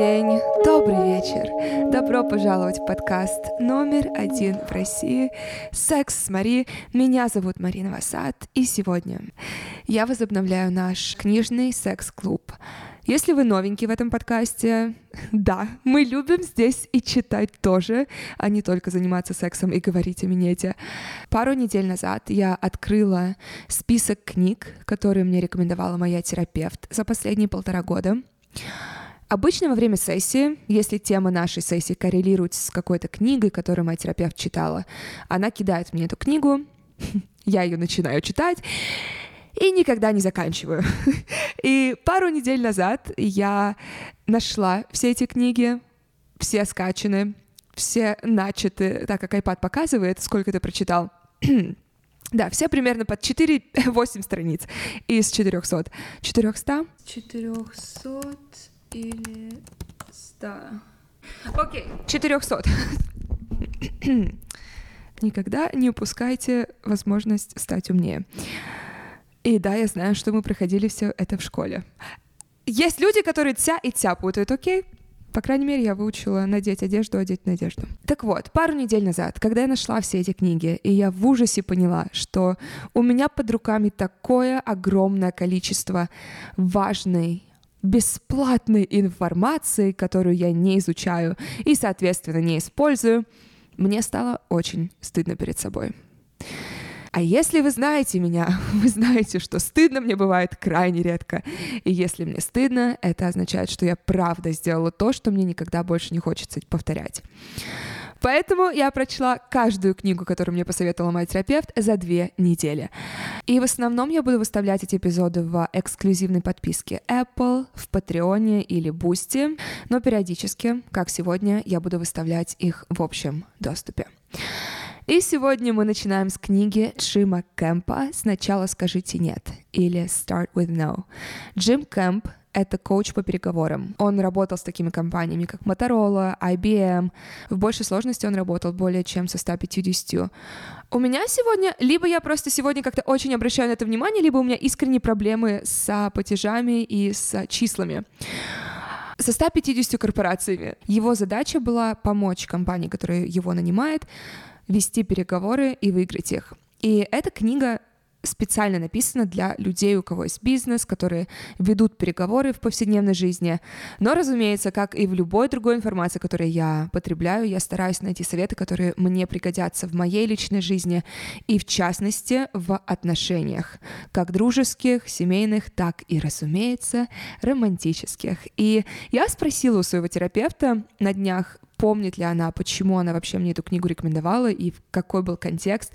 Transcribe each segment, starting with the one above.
день, добрый вечер. Добро пожаловать в подкаст номер один в России «Секс с Мари». Меня зовут Марина Васад, и сегодня я возобновляю наш книжный секс-клуб. Если вы новенький в этом подкасте, да, мы любим здесь и читать тоже, а не только заниматься сексом и говорить о минете. Пару недель назад я открыла список книг, которые мне рекомендовала моя терапевт за последние полтора года. Обычно во время сессии, если тема нашей сессии коррелирует с какой-то книгой, которую моя терапевт читала, она кидает мне эту книгу, я ее начинаю читать, и никогда не заканчиваю. И пару недель назад я нашла все эти книги, все скачаны, все начаты, так как iPad показывает, сколько ты прочитал. да, все примерно под 4-8 страниц из 400. 400? 400 или 100. Окей, 400. Никогда не упускайте возможность стать умнее. И да, я знаю, что мы проходили все это в школе. Есть люди, которые тя и тя путают, окей? По крайней мере, я выучила надеть одежду, одеть надежду. Так вот, пару недель назад, когда я нашла все эти книги, и я в ужасе поняла, что у меня под руками такое огромное количество важной бесплатной информации, которую я не изучаю и, соответственно, не использую, мне стало очень стыдно перед собой. А если вы знаете меня, вы знаете, что стыдно мне бывает крайне редко. И если мне стыдно, это означает, что я правда сделала то, что мне никогда больше не хочется повторять. Поэтому я прочла каждую книгу, которую мне посоветовала мой терапевт, за две недели. И в основном я буду выставлять эти эпизоды в эксклюзивной подписке Apple, в Patreon или Boosty, но периодически, как сегодня, я буду выставлять их в общем доступе. И сегодня мы начинаем с книги Джима Кэмпа «Сначала скажите нет» или «Start with no». Джим Кэмп это коуч по переговорам. Он работал с такими компаниями, как Motorola, IBM. В большей сложности он работал более чем со 150. У меня сегодня, либо я просто сегодня как-то очень обращаю на это внимание, либо у меня искренние проблемы с платежами и с числами со 150 корпорациями. Его задача была помочь компании, которая его нанимает, вести переговоры и выиграть их. И эта книга специально написано для людей, у кого есть бизнес, которые ведут переговоры в повседневной жизни. Но, разумеется, как и в любой другой информации, которую я потребляю, я стараюсь найти советы, которые мне пригодятся в моей личной жизни и, в частности, в отношениях, как дружеских, семейных, так и, разумеется, романтических. И я спросила у своего терапевта на днях, помнит ли она, почему она вообще мне эту книгу рекомендовала и какой был контекст.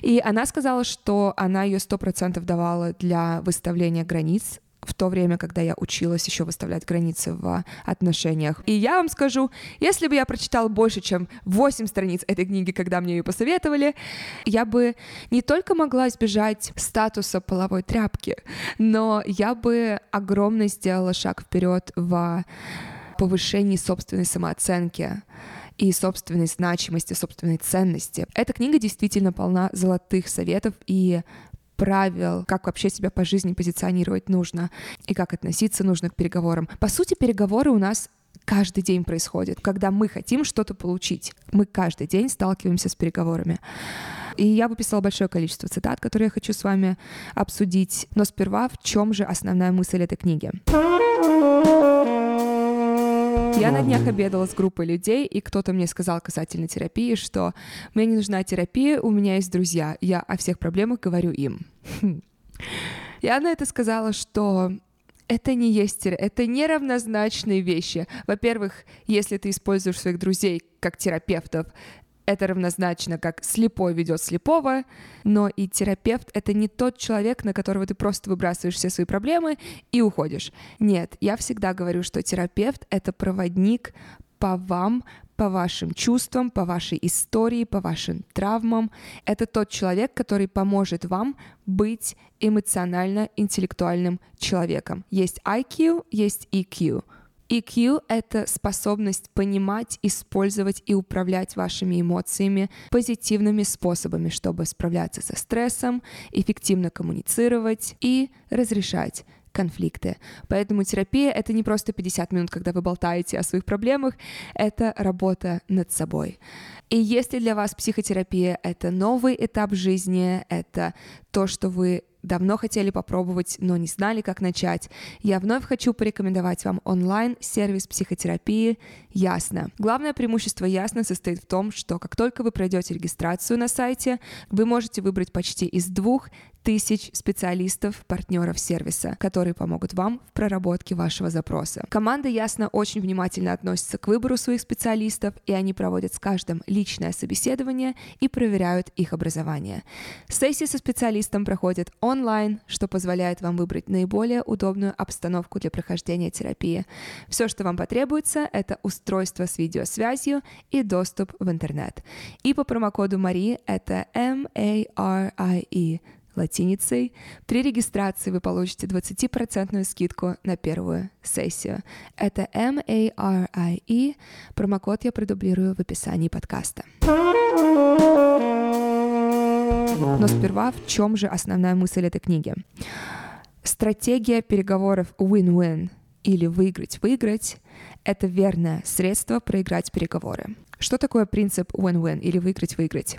И она сказала, что она ее сто процентов давала для выставления границ в то время, когда я училась еще выставлять границы в отношениях. И я вам скажу, если бы я прочитала больше, чем 8 страниц этой книги, когда мне ее посоветовали, я бы не только могла избежать статуса половой тряпки, но я бы огромно сделала шаг вперед в повышении собственной самооценки и собственной значимости, собственной ценности. Эта книга действительно полна золотых советов и правил, как вообще себя по жизни позиционировать нужно и как относиться нужно к переговорам. По сути, переговоры у нас каждый день происходят, когда мы хотим что-то получить. Мы каждый день сталкиваемся с переговорами. И я выписала большое количество цитат, которые я хочу с вами обсудить. Но сперва, в чем же основная мысль этой книги? Я на днях обедала с группой людей, и кто-то мне сказал касательно терапии, что мне не нужна терапия, у меня есть друзья, я о всех проблемах говорю им. Я на это сказала, что это не есть, это неравнозначные вещи. Во-первых, если ты используешь своих друзей как терапевтов, это равнозначно, как слепой ведет слепого, но и терапевт — это не тот человек, на которого ты просто выбрасываешь все свои проблемы и уходишь. Нет, я всегда говорю, что терапевт — это проводник по вам, по вашим чувствам, по вашей истории, по вашим травмам. Это тот человек, который поможет вам быть эмоционально-интеллектуальным человеком. Есть IQ, есть EQ. EQ — это способность понимать, использовать и управлять вашими эмоциями позитивными способами, чтобы справляться со стрессом, эффективно коммуницировать и разрешать конфликты. Поэтому терапия — это не просто 50 минут, когда вы болтаете о своих проблемах, это работа над собой. И если для вас психотерапия — это новый этап жизни, это то, что вы давно хотели попробовать, но не знали, как начать, я вновь хочу порекомендовать вам онлайн-сервис психотерапии Ясно. Главное преимущество Ясно состоит в том, что как только вы пройдете регистрацию на сайте, вы можете выбрать почти из двух тысяч специалистов, партнеров сервиса, которые помогут вам в проработке вашего запроса. Команда Ясно очень внимательно относится к выбору своих специалистов, и они проводят с каждым личное собеседование и проверяют их образование. Сессии со специалистом проходят онлайн, что позволяет вам выбрать наиболее удобную обстановку для прохождения терапии. Все, что вам потребуется, это устройство с видеосвязью и доступ в интернет. И по промокоду Мари это M-A-R-I-E латиницей. При регистрации вы получите 20% скидку на первую сессию. Это M-A-R-I-E. Промокод я продублирую в описании подкаста. Но сперва в чем же основная мысль этой книги? Стратегия переговоров win-win или выиграть-выиграть — это верное средство проиграть переговоры. Что такое принцип win-win или выиграть-выиграть?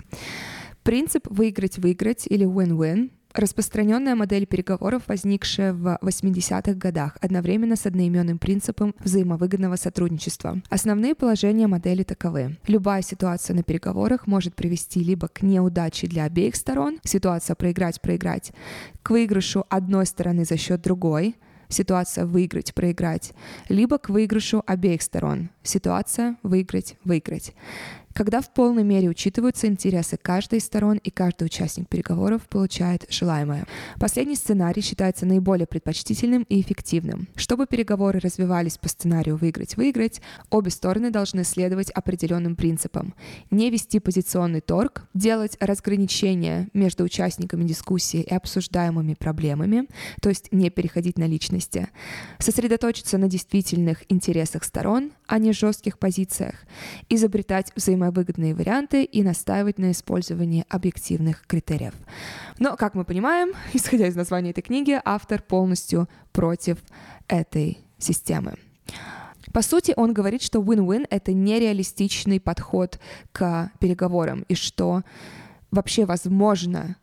Принцип «выиграть-выиграть» или «win-win» Распространенная модель переговоров, возникшая в 80-х годах, одновременно с одноименным принципом взаимовыгодного сотрудничества. Основные положения модели таковы. Любая ситуация на переговорах может привести либо к неудаче для обеих сторон, ситуация проиграть-проиграть, к выигрышу одной стороны за счет другой, ситуация выиграть-проиграть, либо к выигрышу обеих сторон, ситуация выиграть-выиграть когда в полной мере учитываются интересы каждой из сторон и каждый участник переговоров получает желаемое. Последний сценарий считается наиболее предпочтительным и эффективным. Чтобы переговоры развивались по сценарию «выиграть-выиграть», обе стороны должны следовать определенным принципам. Не вести позиционный торг, делать разграничения между участниками дискуссии и обсуждаемыми проблемами, то есть не переходить на личности, сосредоточиться на действительных интересах сторон, а не жестких позициях, изобретать взаимодействие выгодные варианты и настаивать на использовании объективных критериев. Но, как мы понимаем, исходя из названия этой книги, автор полностью против этой системы. По сути, он говорит, что win-win — это нереалистичный подход к переговорам, и что вообще возможно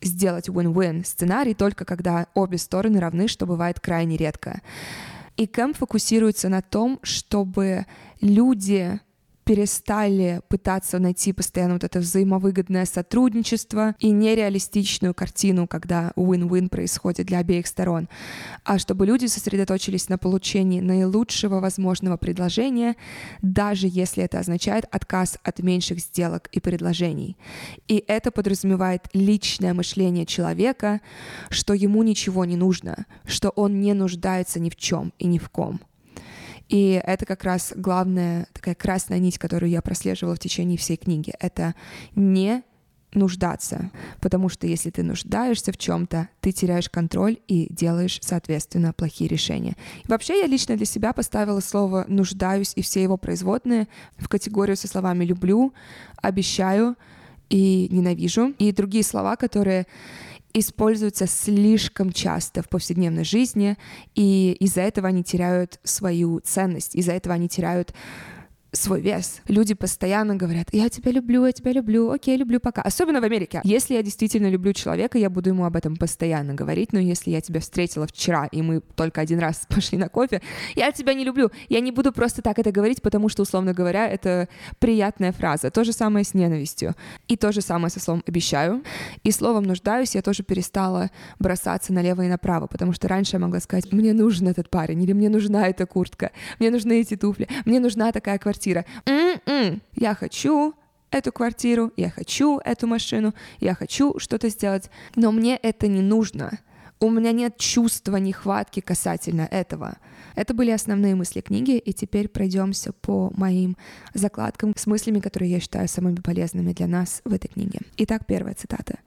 сделать win-win сценарий только когда обе стороны равны, что бывает крайне редко. И Кэм фокусируется на том, чтобы люди перестали пытаться найти постоянно вот это взаимовыгодное сотрудничество и нереалистичную картину, когда win-win происходит для обеих сторон, а чтобы люди сосредоточились на получении наилучшего возможного предложения, даже если это означает отказ от меньших сделок и предложений. И это подразумевает личное мышление человека, что ему ничего не нужно, что он не нуждается ни в чем и ни в ком. И это как раз главная такая красная нить, которую я прослеживала в течение всей книги. Это не нуждаться, потому что если ты нуждаешься в чем-то, ты теряешь контроль и делаешь, соответственно, плохие решения. И вообще я лично для себя поставила слово «нуждаюсь» и все его производные в категорию со словами «люблю», «обещаю» и «ненавижу» и другие слова, которые используются слишком часто в повседневной жизни, и из-за этого они теряют свою ценность, из-за этого они теряют свой вес. Люди постоянно говорят, я тебя люблю, я тебя люблю, окей, люблю пока. Особенно в Америке. Если я действительно люблю человека, я буду ему об этом постоянно говорить, но если я тебя встретила вчера, и мы только один раз пошли на кофе, я тебя не люблю. Я не буду просто так это говорить, потому что, условно говоря, это приятная фраза. То же самое с ненавистью. И то же самое со словом «обещаю». И словом «нуждаюсь» я тоже перестала бросаться налево и направо, потому что раньше я могла сказать, мне нужен этот парень, или мне нужна эта куртка, мне нужны эти туфли, мне нужна такая квартира, квартира. М-м, я хочу эту квартиру, я хочу эту машину, я хочу что-то сделать, но мне это не нужно. У меня нет чувства нехватки касательно этого. Это были основные мысли книги, и теперь пройдемся по моим закладкам с мыслями, которые я считаю самыми полезными для нас в этой книге. Итак, первая цитата.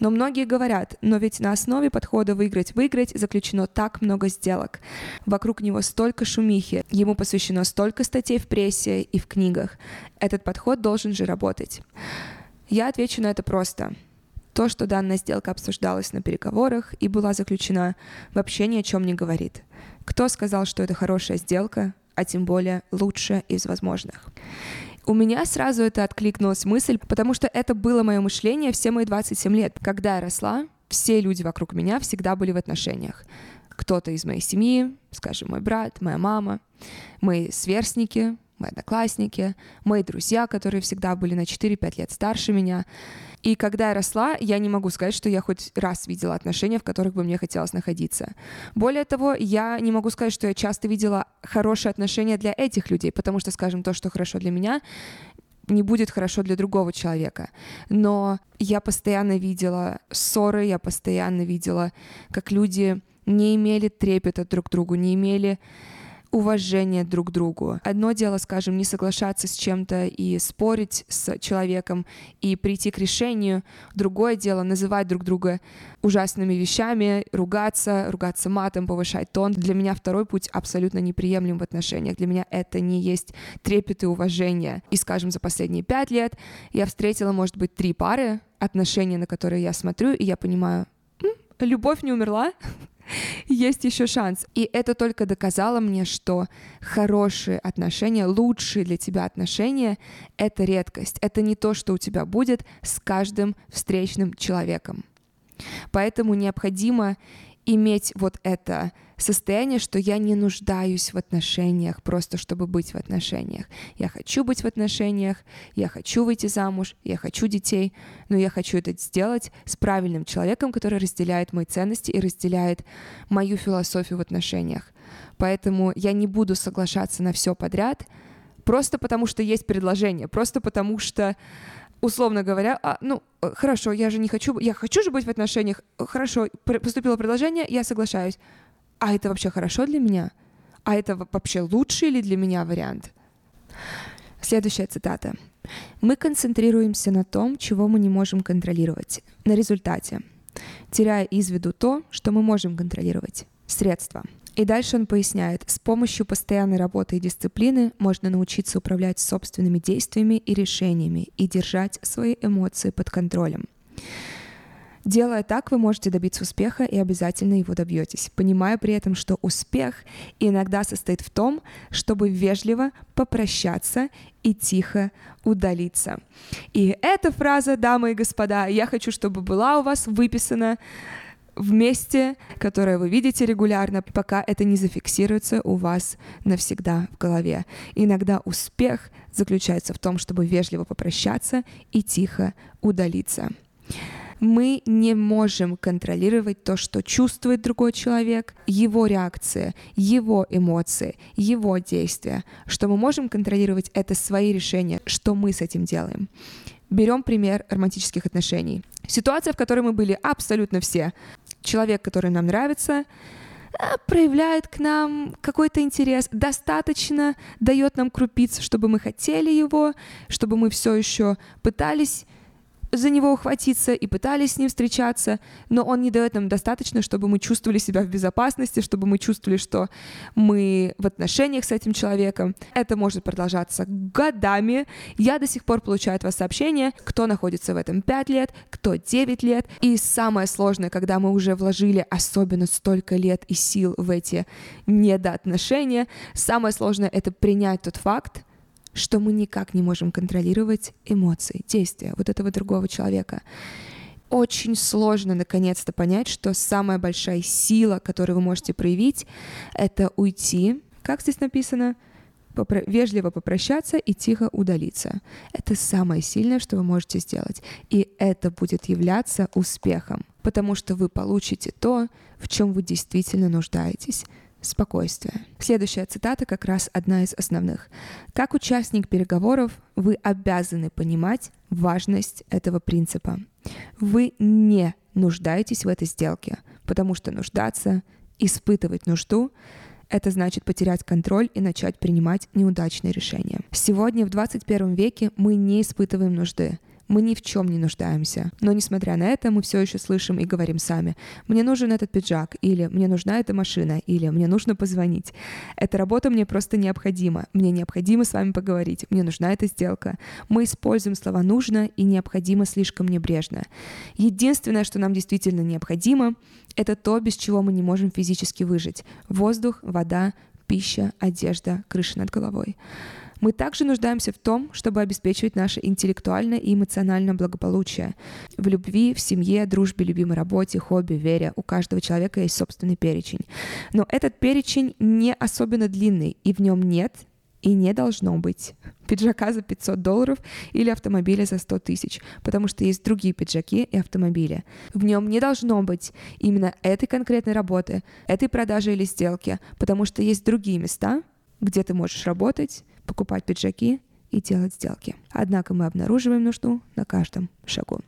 Но многие говорят, но ведь на основе подхода «выиграть-выиграть» заключено так много сделок. Вокруг него столько шумихи, ему посвящено столько статей в прессе и в книгах. Этот подход должен же работать. Я отвечу на это просто. То, что данная сделка обсуждалась на переговорах и была заключена, вообще ни о чем не говорит. Кто сказал, что это хорошая сделка, а тем более лучшая из возможных? У меня сразу это откликнулась мысль, потому что это было мое мышление все мои 27 лет. Когда я росла, все люди вокруг меня всегда были в отношениях. Кто-то из моей семьи, скажем, мой брат, моя мама, мои сверстники, мои одноклассники, мои друзья, которые всегда были на 4-5 лет старше меня. И когда я росла, я не могу сказать, что я хоть раз видела отношения, в которых бы мне хотелось находиться. Более того, я не могу сказать, что я часто видела хорошие отношения для этих людей, потому что, скажем, то, что хорошо для меня, не будет хорошо для другого человека. Но я постоянно видела ссоры, я постоянно видела, как люди не имели трепета друг к другу, не имели уважение друг к другу. Одно дело, скажем, не соглашаться с чем-то и спорить с человеком и прийти к решению. Другое дело называть друг друга ужасными вещами, ругаться, ругаться матом, повышать тон. Для меня второй путь абсолютно неприемлем в отношениях. Для меня это не есть трепет и уважение. И, скажем, за последние пять лет я встретила, может быть, три пары отношений, на которые я смотрю, и я понимаю, любовь не умерла, есть еще шанс. И это только доказало мне, что хорошие отношения, лучшие для тебя отношения — это редкость. Это не то, что у тебя будет с каждым встречным человеком. Поэтому необходимо иметь вот это состояние, что я не нуждаюсь в отношениях просто чтобы быть в отношениях. Я хочу быть в отношениях, я хочу выйти замуж, я хочу детей, но я хочу это сделать с правильным человеком, который разделяет мои ценности и разделяет мою философию в отношениях. Поэтому я не буду соглашаться на все подряд, просто потому что есть предложение, просто потому что условно говоря, а, ну, э, хорошо, я же не хочу, я хочу же быть в отношениях, хорошо, поступило предложение, я соглашаюсь. А это вообще хорошо для меня? А это вообще лучший ли для меня вариант? Следующая цитата. Мы концентрируемся на том, чего мы не можем контролировать, на результате, теряя из виду то, что мы можем контролировать, средства — и дальше он поясняет, с помощью постоянной работы и дисциплины можно научиться управлять собственными действиями и решениями и держать свои эмоции под контролем. Делая так, вы можете добиться успеха и обязательно его добьетесь, понимая при этом, что успех иногда состоит в том, чтобы вежливо попрощаться и тихо удалиться. И эта фраза, дамы и господа, я хочу, чтобы была у вас выписана в месте, которое вы видите регулярно, пока это не зафиксируется у вас навсегда в голове. Иногда успех заключается в том, чтобы вежливо попрощаться и тихо удалиться. Мы не можем контролировать то, что чувствует другой человек, его реакция, его эмоции, его действия. Что мы можем контролировать, это свои решения, что мы с этим делаем. Берем пример романтических отношений. Ситуация, в которой мы были абсолютно все человек, который нам нравится, э, проявляет к нам какой-то интерес, достаточно дает нам крупиц, чтобы мы хотели его, чтобы мы все еще пытались за него ухватиться и пытались с ним встречаться, но он не дает нам достаточно, чтобы мы чувствовали себя в безопасности, чтобы мы чувствовали, что мы в отношениях с этим человеком. Это может продолжаться годами. Я до сих пор получаю от вас сообщения, кто находится в этом 5 лет, кто 9 лет. И самое сложное, когда мы уже вложили особенно столько лет и сил в эти недоотношения, самое сложное — это принять тот факт, что мы никак не можем контролировать эмоции, действия вот этого другого человека. Очень сложно наконец-то понять, что самая большая сила, которую вы можете проявить, это уйти, как здесь написано, попро- вежливо попрощаться и тихо удалиться. Это самое сильное, что вы можете сделать. И это будет являться успехом, потому что вы получите то, в чем вы действительно нуждаетесь спокойствие. Следующая цитата как раз одна из основных. Как участник переговоров вы обязаны понимать важность этого принципа. Вы не нуждаетесь в этой сделке, потому что нуждаться, испытывать нужду это значит потерять контроль и начать принимать неудачные решения. Сегодня, в 21 веке, мы не испытываем нужды. Мы ни в чем не нуждаемся. Но несмотря на это, мы все еще слышим и говорим сами. Мне нужен этот пиджак, или мне нужна эта машина, или мне нужно позвонить. Эта работа мне просто необходима. Мне необходимо с вами поговорить. Мне нужна эта сделка. Мы используем слова «нужно» и «необходимо» слишком небрежно. Единственное, что нам действительно необходимо, это то, без чего мы не можем физически выжить. Воздух, вода, пища, одежда, крыша над головой. Мы также нуждаемся в том, чтобы обеспечивать наше интеллектуальное и эмоциональное благополучие. В любви, в семье, дружбе, любимой работе, хобби, вере у каждого человека есть собственный перечень. Но этот перечень не особенно длинный, и в нем нет и не должно быть пиджака за 500 долларов или автомобиля за 100 тысяч, потому что есть другие пиджаки и автомобили. В нем не должно быть именно этой конкретной работы, этой продажи или сделки, потому что есть другие места, где ты можешь работать, покупать пиджаки и делать сделки. Однако мы обнаруживаем нужду на каждом шагу.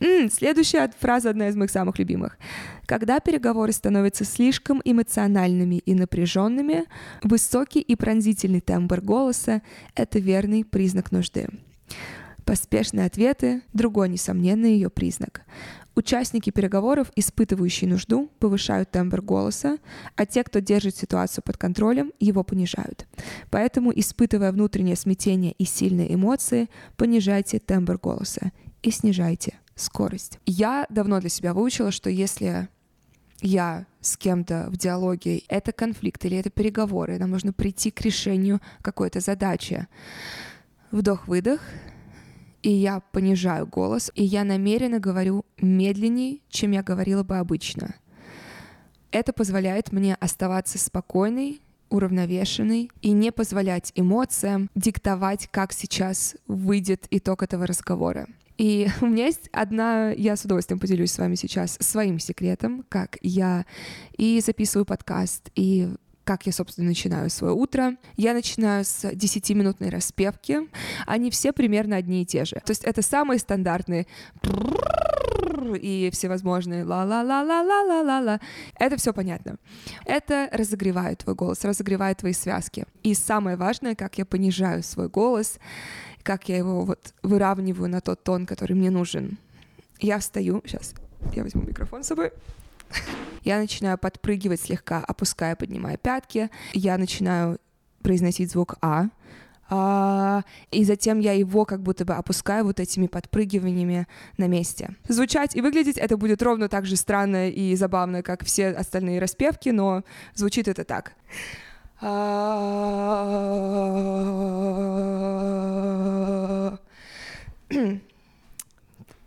М-м, следующая фраза одна из моих самых любимых. Когда переговоры становятся слишком эмоциональными и напряженными, высокий и пронзительный тембр голоса — это верный признак нужды. Поспешные ответы — другой несомненный ее признак. Участники переговоров, испытывающие нужду, повышают тембр голоса, а те, кто держит ситуацию под контролем, его понижают. Поэтому, испытывая внутреннее смятение и сильные эмоции, понижайте тембр голоса и снижайте скорость. Я давно для себя выучила, что если я с кем-то в диалоге, это конфликт или это переговоры, нам нужно прийти к решению какой-то задачи. Вдох-выдох, и я понижаю голос, и я намеренно говорю медленнее, чем я говорила бы обычно. Это позволяет мне оставаться спокойной, уравновешенной и не позволять эмоциям диктовать, как сейчас выйдет итог этого разговора. И у меня есть одна, я с удовольствием поделюсь с вами сейчас своим секретом, как я и записываю подкаст, и как я, собственно, начинаю свое утро. Я начинаю с 10-минутной распевки. Они все примерно одни и те же. То есть это самые стандартные и всевозможные ла-ла-ла-ла-ла-ла-ла-ла. Это все понятно. Это разогревает твой голос, разогревает твои связки. И самое важное, как я понижаю свой голос, как я его вот выравниваю на тот тон, который мне нужен. Я встаю, сейчас я возьму микрофон с собой. Я начинаю подпрыгивать слегка, опуская, поднимая пятки. Я начинаю произносить звук А, а, и затем я его как будто бы опускаю вот этими подпрыгиваниями на месте. Звучать и выглядеть это будет ровно так же странно и забавно, как все остальные распевки, но звучит это так.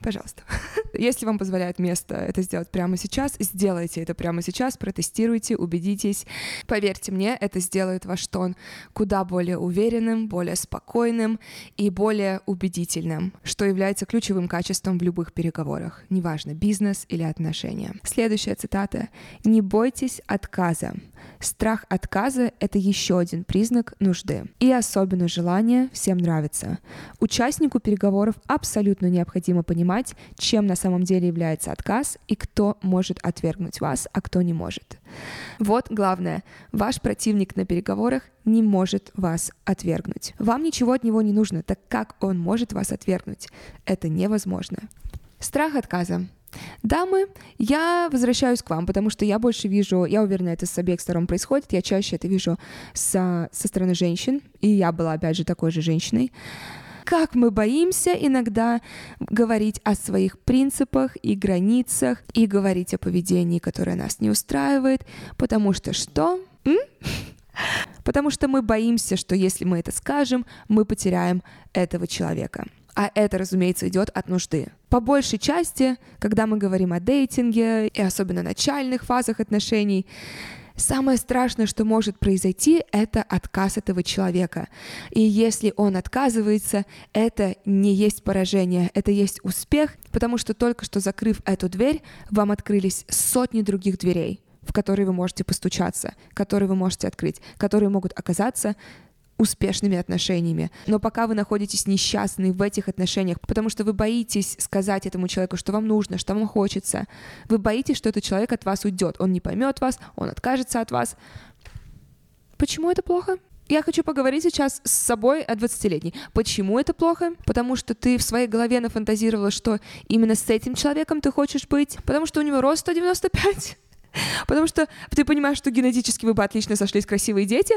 Пожалуйста. Если вам позволяет место это сделать прямо сейчас, сделайте это прямо сейчас, протестируйте, убедитесь. Поверьте мне, это сделает ваш тон куда более уверенным, более спокойным и более убедительным, что является ключевым качеством в любых переговорах, неважно, бизнес или отношения. Следующая цитата. «Не бойтесь отказа. Страх отказа — это еще один признак нужды. И особенно желание всем нравится. Участнику переговоров абсолютно необходимо понимать, чем на самом деле является отказ и кто может отвергнуть вас, а кто не может. Вот главное. Ваш противник на переговорах не может вас отвергнуть. Вам ничего от него не нужно, так как он может вас отвергнуть? Это невозможно. Страх отказа. Дамы, я возвращаюсь к вам, потому что я больше вижу, я уверена, это с обеих сторон происходит, я чаще это вижу со, со стороны женщин, и я была, опять же, такой же женщиной. Как мы боимся иногда говорить о своих принципах и границах, и говорить о поведении, которое нас не устраивает, потому что что? М? Потому что мы боимся, что если мы это скажем, мы потеряем этого человека. А это, разумеется, идет от нужды. По большей части, когда мы говорим о дейтинге и особенно начальных фазах отношений, Самое страшное, что может произойти, это отказ этого человека. И если он отказывается, это не есть поражение, это есть успех, потому что только что закрыв эту дверь, вам открылись сотни других дверей в которые вы можете постучаться, которые вы можете открыть, которые могут оказаться успешными отношениями. Но пока вы находитесь несчастны в этих отношениях, потому что вы боитесь сказать этому человеку, что вам нужно, что вам хочется, вы боитесь, что этот человек от вас уйдет, он не поймет вас, он откажется от вас. Почему это плохо? Я хочу поговорить сейчас с собой о 20-летней. Почему это плохо? Потому что ты в своей голове нафантазировала, что именно с этим человеком ты хочешь быть. Потому что у него рост 195. Потому что ты понимаешь, что генетически вы бы отлично сошлись красивые дети,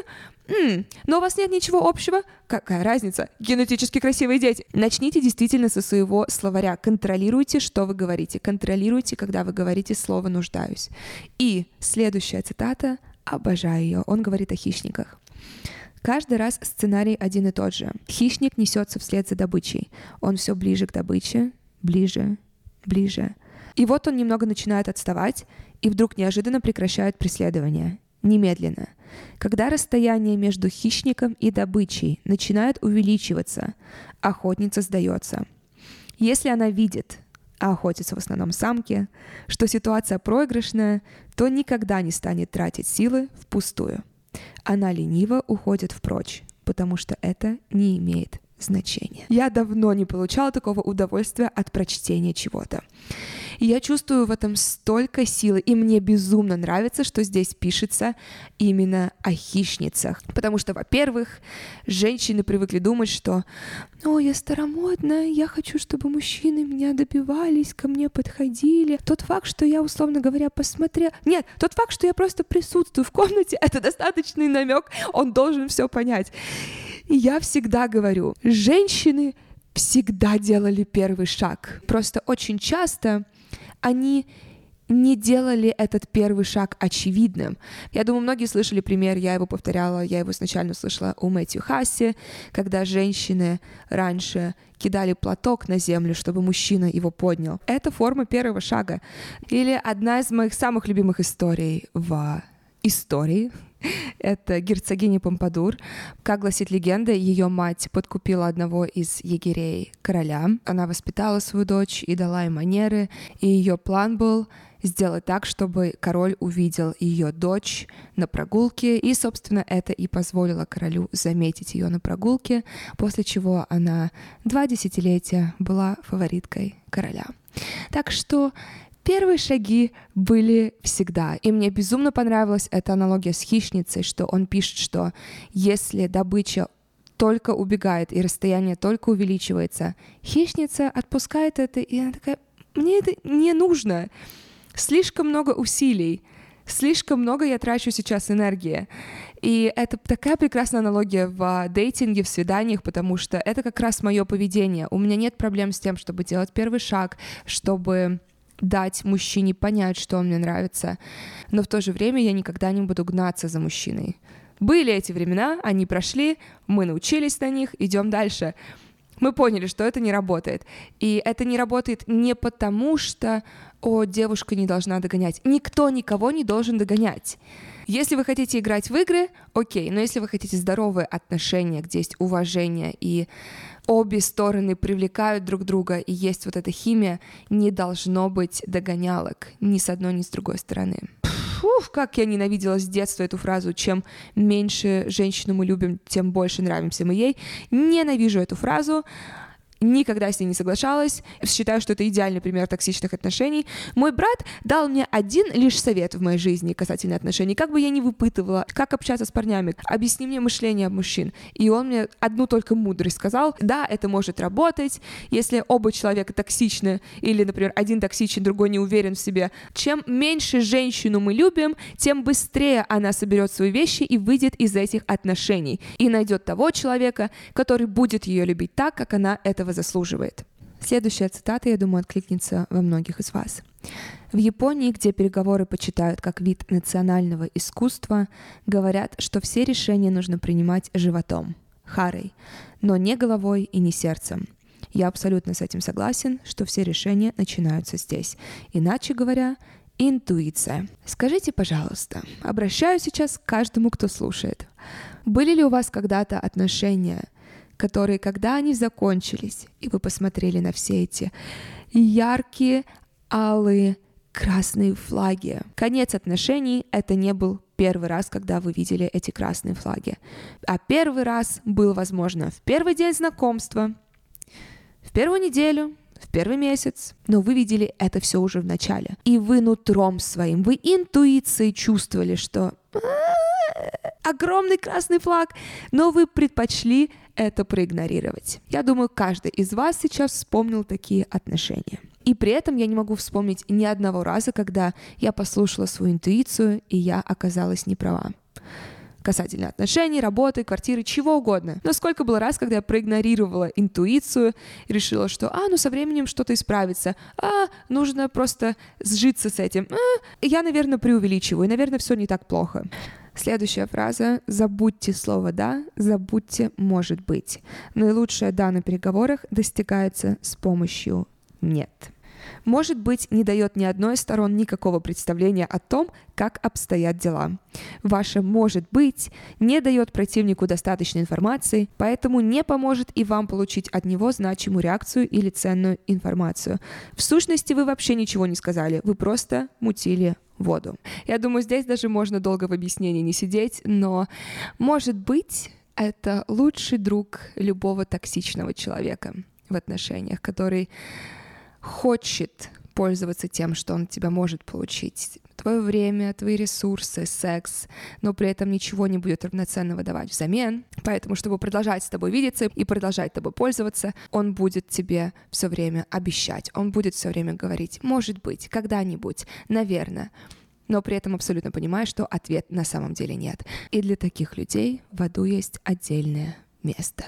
м-м, но у вас нет ничего общего. Какая разница? Генетически красивые дети. Начните действительно со своего словаря. Контролируйте, что вы говорите. Контролируйте, когда вы говорите слово «нуждаюсь». И следующая цитата, обожаю ее, он говорит о хищниках. Каждый раз сценарий один и тот же. Хищник несется вслед за добычей. Он все ближе к добыче, ближе, ближе. И вот он немного начинает отставать, и вдруг неожиданно прекращает преследование. Немедленно. Когда расстояние между хищником и добычей начинает увеличиваться, охотница сдается. Если она видит, а охотятся в основном самки, что ситуация проигрышная, то никогда не станет тратить силы впустую. Она лениво уходит впрочь, потому что это не имеет значения. Я давно не получала такого удовольствия от прочтения чего-то. И я чувствую в этом столько силы, и мне безумно нравится, что здесь пишется именно о хищницах. Потому что, во-первых, женщины привыкли думать, что «О, я старомодная, я хочу, чтобы мужчины меня добивались, ко мне подходили». Тот факт, что я, условно говоря, посмотрел... Нет, тот факт, что я просто присутствую в комнате, это достаточный намек, он должен все понять. И я всегда говорю, женщины всегда делали первый шаг. Просто очень часто они не делали этот первый шаг очевидным. Я думаю, многие слышали пример, я его повторяла, я его сначала слышала у Мэтью Хасси, когда женщины раньше кидали платок на землю, чтобы мужчина его поднял. Это форма первого шага. Или одна из моих самых любимых историй в истории, это герцогиня Помпадур. Как гласит легенда, ее мать подкупила одного из егерей короля. Она воспитала свою дочь и дала ей манеры, и ее план был сделать так, чтобы король увидел ее дочь на прогулке, и, собственно, это и позволило королю заметить ее на прогулке, после чего она два десятилетия была фавориткой короля. Так что Первые шаги были всегда. И мне безумно понравилась эта аналогия с хищницей, что он пишет, что если добыча только убегает и расстояние только увеличивается, хищница отпускает это, и она такая, мне это не нужно. Слишком много усилий, слишком много я трачу сейчас энергии. И это такая прекрасная аналогия в дейтинге, в свиданиях, потому что это как раз мое поведение. У меня нет проблем с тем, чтобы делать первый шаг, чтобы дать мужчине понять, что он мне нравится, но в то же время я никогда не буду гнаться за мужчиной. Были эти времена, они прошли, мы научились на них, идем дальше. Мы поняли, что это не работает. И это не работает не потому, что, о, девушка не должна догонять. Никто никого не должен догонять. Если вы хотите играть в игры, окей, но если вы хотите здоровые отношения, где есть уважение и обе стороны привлекают друг друга, и есть вот эта химия, не должно быть догонялок ни с одной, ни с другой стороны. Фух, как я ненавидела с детства эту фразу «чем меньше женщину мы любим, тем больше нравимся мы ей». Ненавижу эту фразу, никогда с ней не соглашалась, считаю, что это идеальный пример токсичных отношений. Мой брат дал мне один лишь совет в моей жизни касательно отношений. Как бы я ни выпытывала, как общаться с парнями, объясни мне мышление мужчин. И он мне одну только мудрость сказал, да, это может работать, если оба человека токсичны, или, например, один токсичен, другой не уверен в себе. Чем меньше женщину мы любим, тем быстрее она соберет свои вещи и выйдет из этих отношений. И найдет того человека, который будет ее любить так, как она это этого заслуживает. Следующая цитата, я думаю, откликнется во многих из вас. В Японии, где переговоры почитают как вид национального искусства, говорят, что все решения нужно принимать животом, харой, но не головой и не сердцем. Я абсолютно с этим согласен, что все решения начинаются здесь. Иначе говоря, интуиция. Скажите, пожалуйста, обращаюсь сейчас к каждому, кто слушает. Были ли у вас когда-то отношения которые, когда они закончились, и вы посмотрели на все эти яркие, алые, красные флаги. Конец отношений — это не был первый раз, когда вы видели эти красные флаги. А первый раз был, возможно, в первый день знакомства, в первую неделю, в первый месяц, но вы видели это все уже в начале. И вы нутром своим, вы интуицией чувствовали, что «А, огромный красный флаг, но вы предпочли это проигнорировать. Я думаю, каждый из вас сейчас вспомнил такие отношения. И при этом я не могу вспомнить ни одного раза, когда я послушала свою интуицию, и я оказалась неправа касательно отношений, работы, квартиры, чего угодно. Но сколько было раз, когда я проигнорировала интуицию решила, что, а, ну со временем что-то исправится, а, нужно просто сжиться с этим. А, я, наверное, преувеличиваю, и, наверное, все не так плохо. Следующая фраза «Забудьте слово «да», забудьте «может быть». Наилучшее «да» на переговорах достигается с помощью «нет». Может быть, не дает ни одной из сторон никакого представления о том, как обстоят дела. Ваше «может быть» не дает противнику достаточной информации, поэтому не поможет и вам получить от него значимую реакцию или ценную информацию. В сущности, вы вообще ничего не сказали, вы просто мутили воду. Я думаю, здесь даже можно долго в объяснении не сидеть, но может быть, это лучший друг любого токсичного человека в отношениях, который хочет пользоваться тем, что он тебя может получить. Твое время, твои ресурсы, секс, но при этом ничего не будет равноценного давать взамен. Поэтому, чтобы продолжать с тобой видеться и продолжать тобой пользоваться, он будет тебе все время обещать, он будет все время говорить, может быть, когда-нибудь, наверное но при этом абсолютно понимая, что ответ на самом деле нет. И для таких людей в аду есть отдельное место.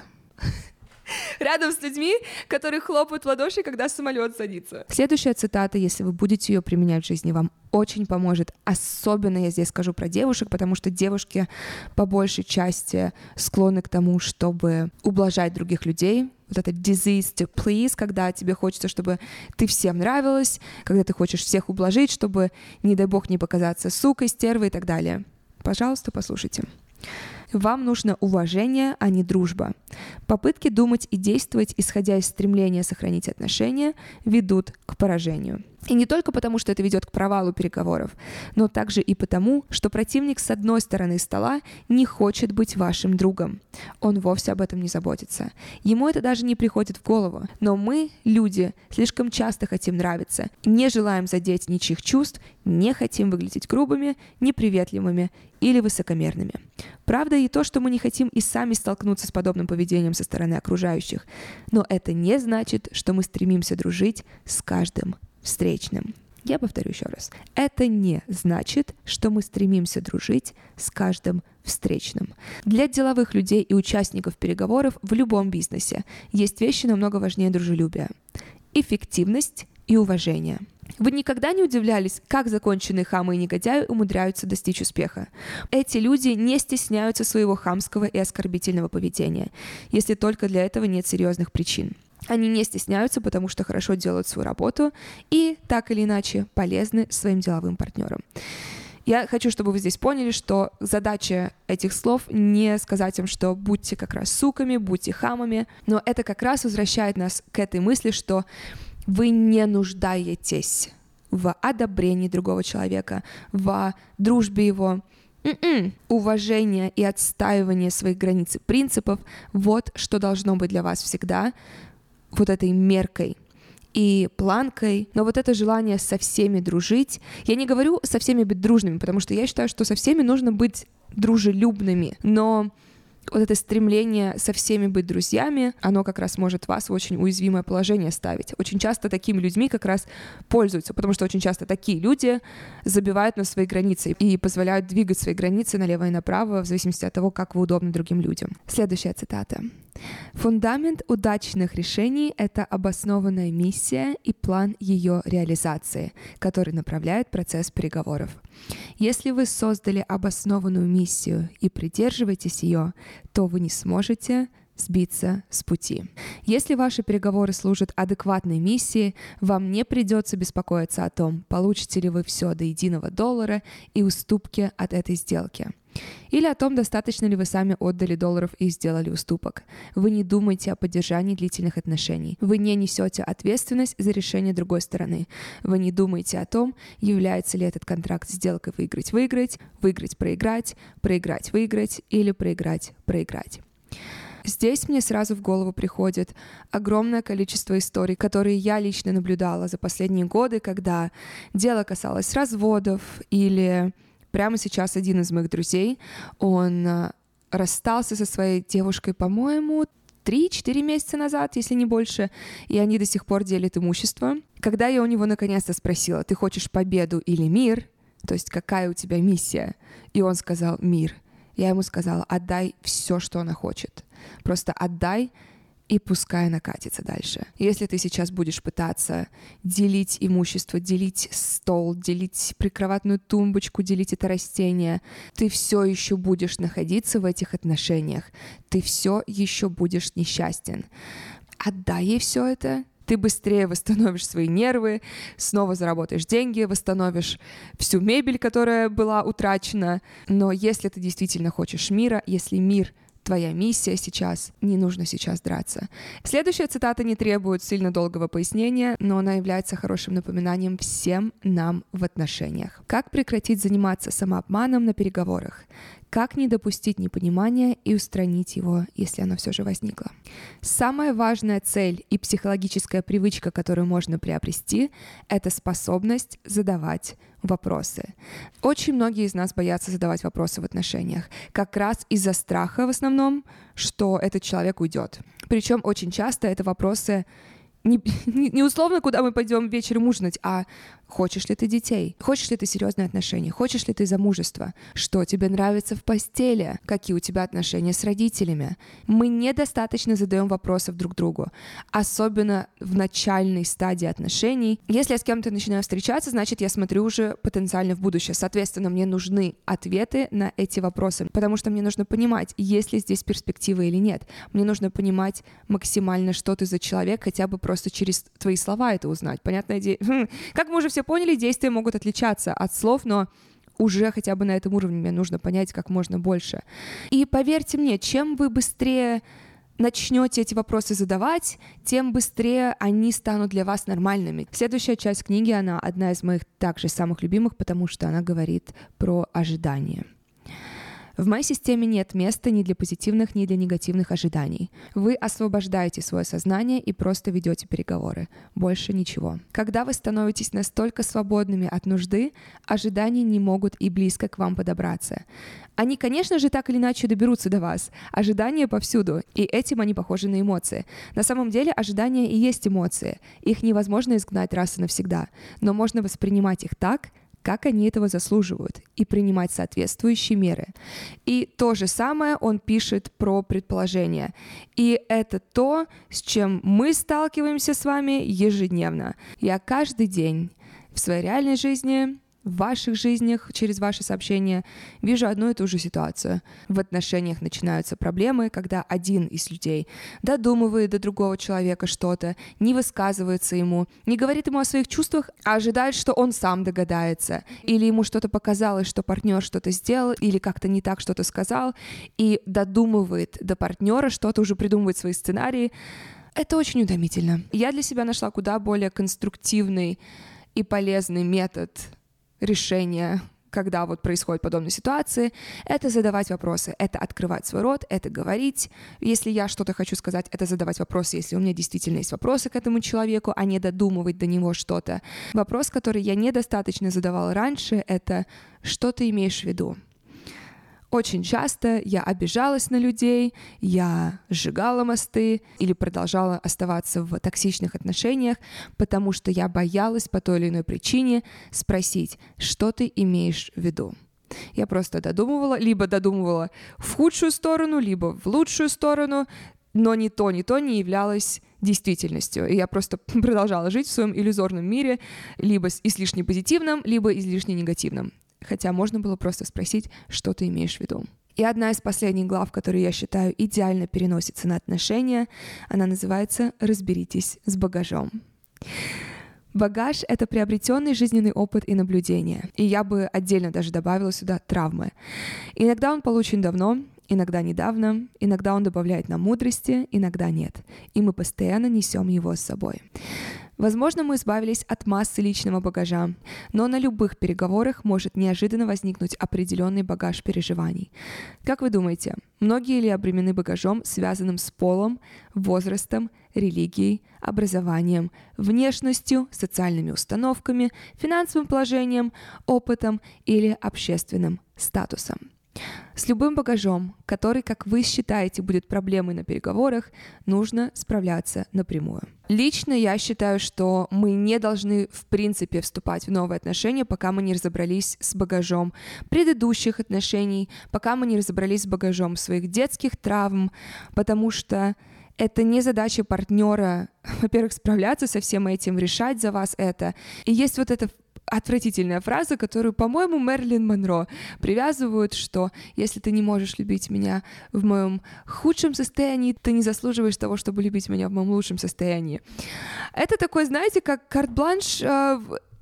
рядом с людьми, которые хлопают в ладоши, когда самолет садится. Следующая цитата, если вы будете ее применять в жизни, вам очень поможет. Особенно я здесь скажу про девушек, потому что девушки по большей части склонны к тому, чтобы ублажать других людей, вот это disease to please, когда тебе хочется, чтобы ты всем нравилась, когда ты хочешь всех ублажить, чтобы, не дай бог, не показаться сукой, стервой и так далее. Пожалуйста, послушайте. Вам нужно уважение, а не дружба. Попытки думать и действовать, исходя из стремления сохранить отношения, ведут к поражению. И не только потому, что это ведет к провалу переговоров, но также и потому, что противник с одной стороны стола не хочет быть вашим другом. Он вовсе об этом не заботится. Ему это даже не приходит в голову. Но мы, люди, слишком часто хотим нравиться, не желаем задеть ничьих чувств, не хотим выглядеть грубыми, неприветливыми или высокомерными. Правда и то, что мы не хотим и сами столкнуться с подобным поведением со стороны окружающих. Но это не значит, что мы стремимся дружить с каждым встречным. Я повторю еще раз. Это не значит, что мы стремимся дружить с каждым встречным. Для деловых людей и участников переговоров в любом бизнесе есть вещи намного важнее дружелюбия. Эффективность и уважение. Вы никогда не удивлялись, как законченные хамы и негодяи умудряются достичь успеха? Эти люди не стесняются своего хамского и оскорбительного поведения, если только для этого нет серьезных причин. Они не стесняются, потому что хорошо делают свою работу и так или иначе полезны своим деловым партнерам. Я хочу, чтобы вы здесь поняли, что задача этих слов не сказать им, что будьте как раз суками, будьте хамами, но это как раз возвращает нас к этой мысли, что вы не нуждаетесь в одобрении другого человека, в дружбе его. Mm-mm. Уважение и отстаивание своих границ и принципов — вот что должно быть для вас всегда вот этой меркой и планкой, но вот это желание со всеми дружить, я не говорю со всеми быть дружными, потому что я считаю, что со всеми нужно быть дружелюбными, но вот это стремление со всеми быть друзьями, оно как раз может вас в очень уязвимое положение ставить. Очень часто такими людьми как раз пользуются, потому что очень часто такие люди забивают на свои границы и позволяют двигать свои границы налево и направо в зависимости от того, как вы удобны другим людям. Следующая цитата. Фундамент удачных решений — это обоснованная миссия и план ее реализации, который направляет процесс переговоров. Если вы создали обоснованную миссию и придерживаетесь ее, то вы не сможете сбиться с пути. Если ваши переговоры служат адекватной миссии, вам не придется беспокоиться о том, получите ли вы все до единого доллара и уступки от этой сделки. Или о том, достаточно ли вы сами отдали долларов и сделали уступок. Вы не думаете о поддержании длительных отношений. Вы не несете ответственность за решение другой стороны. Вы не думаете о том, является ли этот контракт сделкой выиграть-выиграть, выиграть-проиграть, проиграть-выиграть или проиграть-проиграть. Здесь мне сразу в голову приходит огромное количество историй, которые я лично наблюдала за последние годы, когда дело касалось разводов или Прямо сейчас один из моих друзей, он э, расстался со своей девушкой, по-моему, 3-4 месяца назад, если не больше, и они до сих пор делят имущество. Когда я у него наконец-то спросила, ты хочешь победу или мир, то есть какая у тебя миссия, и он сказал мир, я ему сказала, отдай все, что она хочет. Просто отдай и пускай она катится дальше. Если ты сейчас будешь пытаться делить имущество, делить стол, делить прикроватную тумбочку, делить это растение, ты все еще будешь находиться в этих отношениях, ты все еще будешь несчастен. Отдай ей все это, ты быстрее восстановишь свои нервы, снова заработаешь деньги, восстановишь всю мебель, которая была утрачена. Но если ты действительно хочешь мира, если мир — твоя миссия сейчас, не нужно сейчас драться. Следующая цитата не требует сильно долгого пояснения, но она является хорошим напоминанием всем нам в отношениях. Как прекратить заниматься самообманом на переговорах? Как не допустить непонимания и устранить его, если оно все же возникло? Самая важная цель и психологическая привычка, которую можно приобрести, это способность задавать вопросы. Очень многие из нас боятся задавать вопросы в отношениях, как раз из-за страха в основном, что этот человек уйдет. Причем очень часто это вопросы не, не условно, куда мы пойдем вечером ужинать, а Хочешь ли ты детей? Хочешь ли ты серьезные отношения? Хочешь ли ты замужество? Что тебе нравится в постели? Какие у тебя отношения с родителями? Мы недостаточно задаем вопросов друг другу, особенно в начальной стадии отношений. Если я с кем-то начинаю встречаться, значит, я смотрю уже потенциально в будущее. Соответственно, мне нужны ответы на эти вопросы, потому что мне нужно понимать, есть ли здесь перспектива или нет. Мне нужно понимать максимально, что ты за человек, хотя бы просто через твои слова это узнать. Понятное дело. Хм, как мы уже все все поняли, действия могут отличаться от слов, но уже хотя бы на этом уровне мне нужно понять как можно больше. И поверьте мне, чем вы быстрее начнете эти вопросы задавать, тем быстрее они станут для вас нормальными. Следующая часть книги, она одна из моих также самых любимых, потому что она говорит про ожидания. В моей системе нет места ни для позитивных, ни для негативных ожиданий. Вы освобождаете свое сознание и просто ведете переговоры. Больше ничего. Когда вы становитесь настолько свободными от нужды, ожидания не могут и близко к вам подобраться. Они, конечно же, так или иначе доберутся до вас. Ожидания повсюду, и этим они похожи на эмоции. На самом деле ожидания и есть эмоции. Их невозможно изгнать раз и навсегда, но можно воспринимать их так, как они этого заслуживают, и принимать соответствующие меры. И то же самое он пишет про предположения. И это то, с чем мы сталкиваемся с вами ежедневно. Я каждый день в своей реальной жизни в ваших жизнях через ваши сообщения вижу одну и ту же ситуацию. В отношениях начинаются проблемы, когда один из людей додумывает до другого человека что-то, не высказывается ему, не говорит ему о своих чувствах, а ожидает, что он сам догадается. Или ему что-то показалось, что партнер что-то сделал, или как-то не так что-то сказал, и додумывает до партнера что-то, уже придумывает свои сценарии. Это очень утомительно. Я для себя нашла куда более конструктивный и полезный метод решение когда вот происходят подобные ситуации, это задавать вопросы, это открывать свой рот, это говорить. Если я что-то хочу сказать, это задавать вопросы, если у меня действительно есть вопросы к этому человеку, а не додумывать до него что-то. Вопрос, который я недостаточно задавала раньше, это что ты имеешь в виду? Очень часто я обижалась на людей, я сжигала мосты или продолжала оставаться в токсичных отношениях, потому что я боялась по той или иной причине спросить, что ты имеешь в виду. Я просто додумывала, либо додумывала в худшую сторону, либо в лучшую сторону, но ни то, ни то не являлось действительностью. И я просто продолжала жить в своем иллюзорном мире, либо излишне позитивном, либо излишне негативном хотя можно было просто спросить, что ты имеешь в виду. И одна из последних глав, которую я считаю идеально переносится на отношения, она называется «Разберитесь с багажом». Багаж — это приобретенный жизненный опыт и наблюдения. И я бы отдельно даже добавила сюда травмы. Иногда он получен давно, иногда недавно, иногда он добавляет нам мудрости, иногда нет. И мы постоянно несем его с собой. Возможно, мы избавились от массы личного багажа, но на любых переговорах может неожиданно возникнуть определенный багаж переживаний. Как вы думаете, многие ли обременены багажом, связанным с полом, возрастом, религией, образованием, внешностью, социальными установками, финансовым положением, опытом или общественным статусом? С любым багажом, который, как вы считаете, будет проблемой на переговорах, нужно справляться напрямую. Лично я считаю, что мы не должны в принципе вступать в новые отношения, пока мы не разобрались с багажом предыдущих отношений, пока мы не разобрались с багажом своих детских травм, потому что это не задача партнера, во-первых, справляться со всем этим, решать за вас это. И есть вот эта отвратительная фраза, которую, по-моему, Мерлин Монро привязывают, что если ты не можешь любить меня в моем худшем состоянии, ты не заслуживаешь того, чтобы любить меня в моем лучшем состоянии. Это такой, знаете, как карт-бланш э,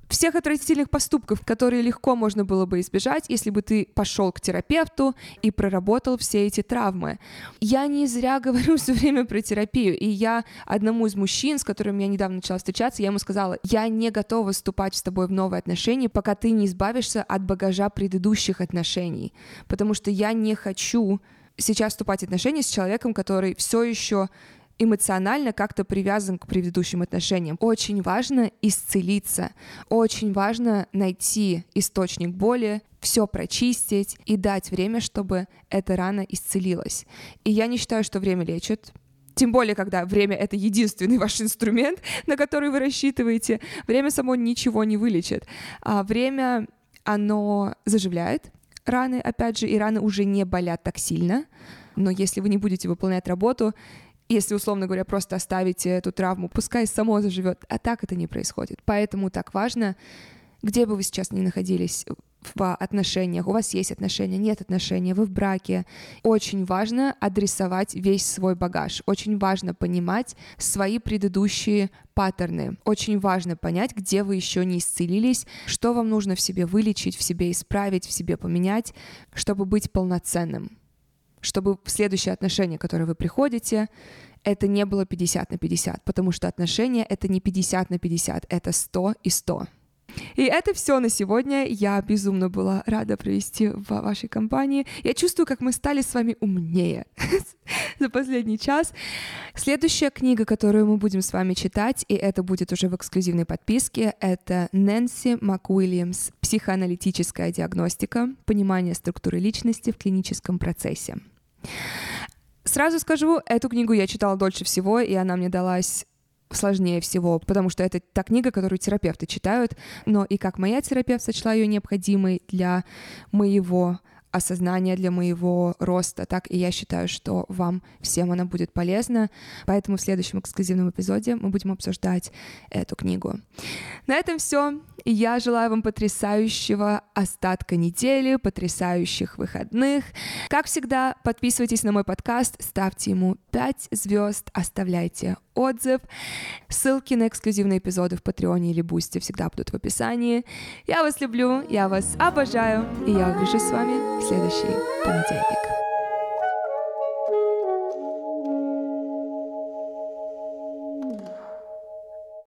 всех отвратительных поступков, которые легко можно было бы избежать, если бы ты пошел к терапевту и проработал все эти травмы. Я не зря говорю все время про терапию, и я одному из мужчин, с которым я недавно начала встречаться, я ему сказала, я не готова вступать с тобой в новые отношения, пока ты не избавишься от багажа предыдущих отношений, потому что я не хочу сейчас вступать в отношения с человеком, который все еще эмоционально как-то привязан к предыдущим отношениям. Очень важно исцелиться, очень важно найти источник боли, все прочистить и дать время, чтобы эта рана исцелилась. И я не считаю, что время лечит, тем более, когда время — это единственный ваш инструмент, на который вы рассчитываете. Время само ничего не вылечит. А время, оно заживляет раны, опять же, и раны уже не болят так сильно. Но если вы не будете выполнять работу, если, условно говоря, просто оставите эту травму, пускай само заживет, а так это не происходит. Поэтому так важно, где бы вы сейчас ни находились в отношениях, у вас есть отношения, нет отношений, вы в браке. Очень важно адресовать весь свой багаж. Очень важно понимать свои предыдущие паттерны. Очень важно понять, где вы еще не исцелились, что вам нужно в себе вылечить, в себе исправить, в себе поменять, чтобы быть полноценным чтобы в следующее отношение, которое вы приходите, это не было 50 на 50, потому что отношения — это не 50 на 50, это 100 и 100. И это все на сегодня. Я безумно была рада провести в вашей компании. Я чувствую, как мы стали с вами умнее за последний час. Следующая книга, которую мы будем с вами читать, и это будет уже в эксклюзивной подписке, это Нэнси МакУильямс «Психоаналитическая диагностика. Понимание структуры личности в клиническом процессе». Сразу скажу, эту книгу я читала дольше всего, и она мне далась сложнее всего, потому что это та книга, которую терапевты читают, но и как моя терапевт сочла ее необходимой для моего осознания для моего роста, так и я считаю, что вам всем она будет полезна. Поэтому в следующем эксклюзивном эпизоде мы будем обсуждать эту книгу. На этом все. Я желаю вам потрясающего остатка недели, потрясающих выходных. Как всегда, подписывайтесь на мой подкаст, ставьте ему 5 звезд, оставляйте отзыв. Ссылки на эксклюзивные эпизоды в Патреоне или Бусте всегда будут в описании. Я вас люблю, я вас обожаю, и я увижусь с вами следующий понедельник.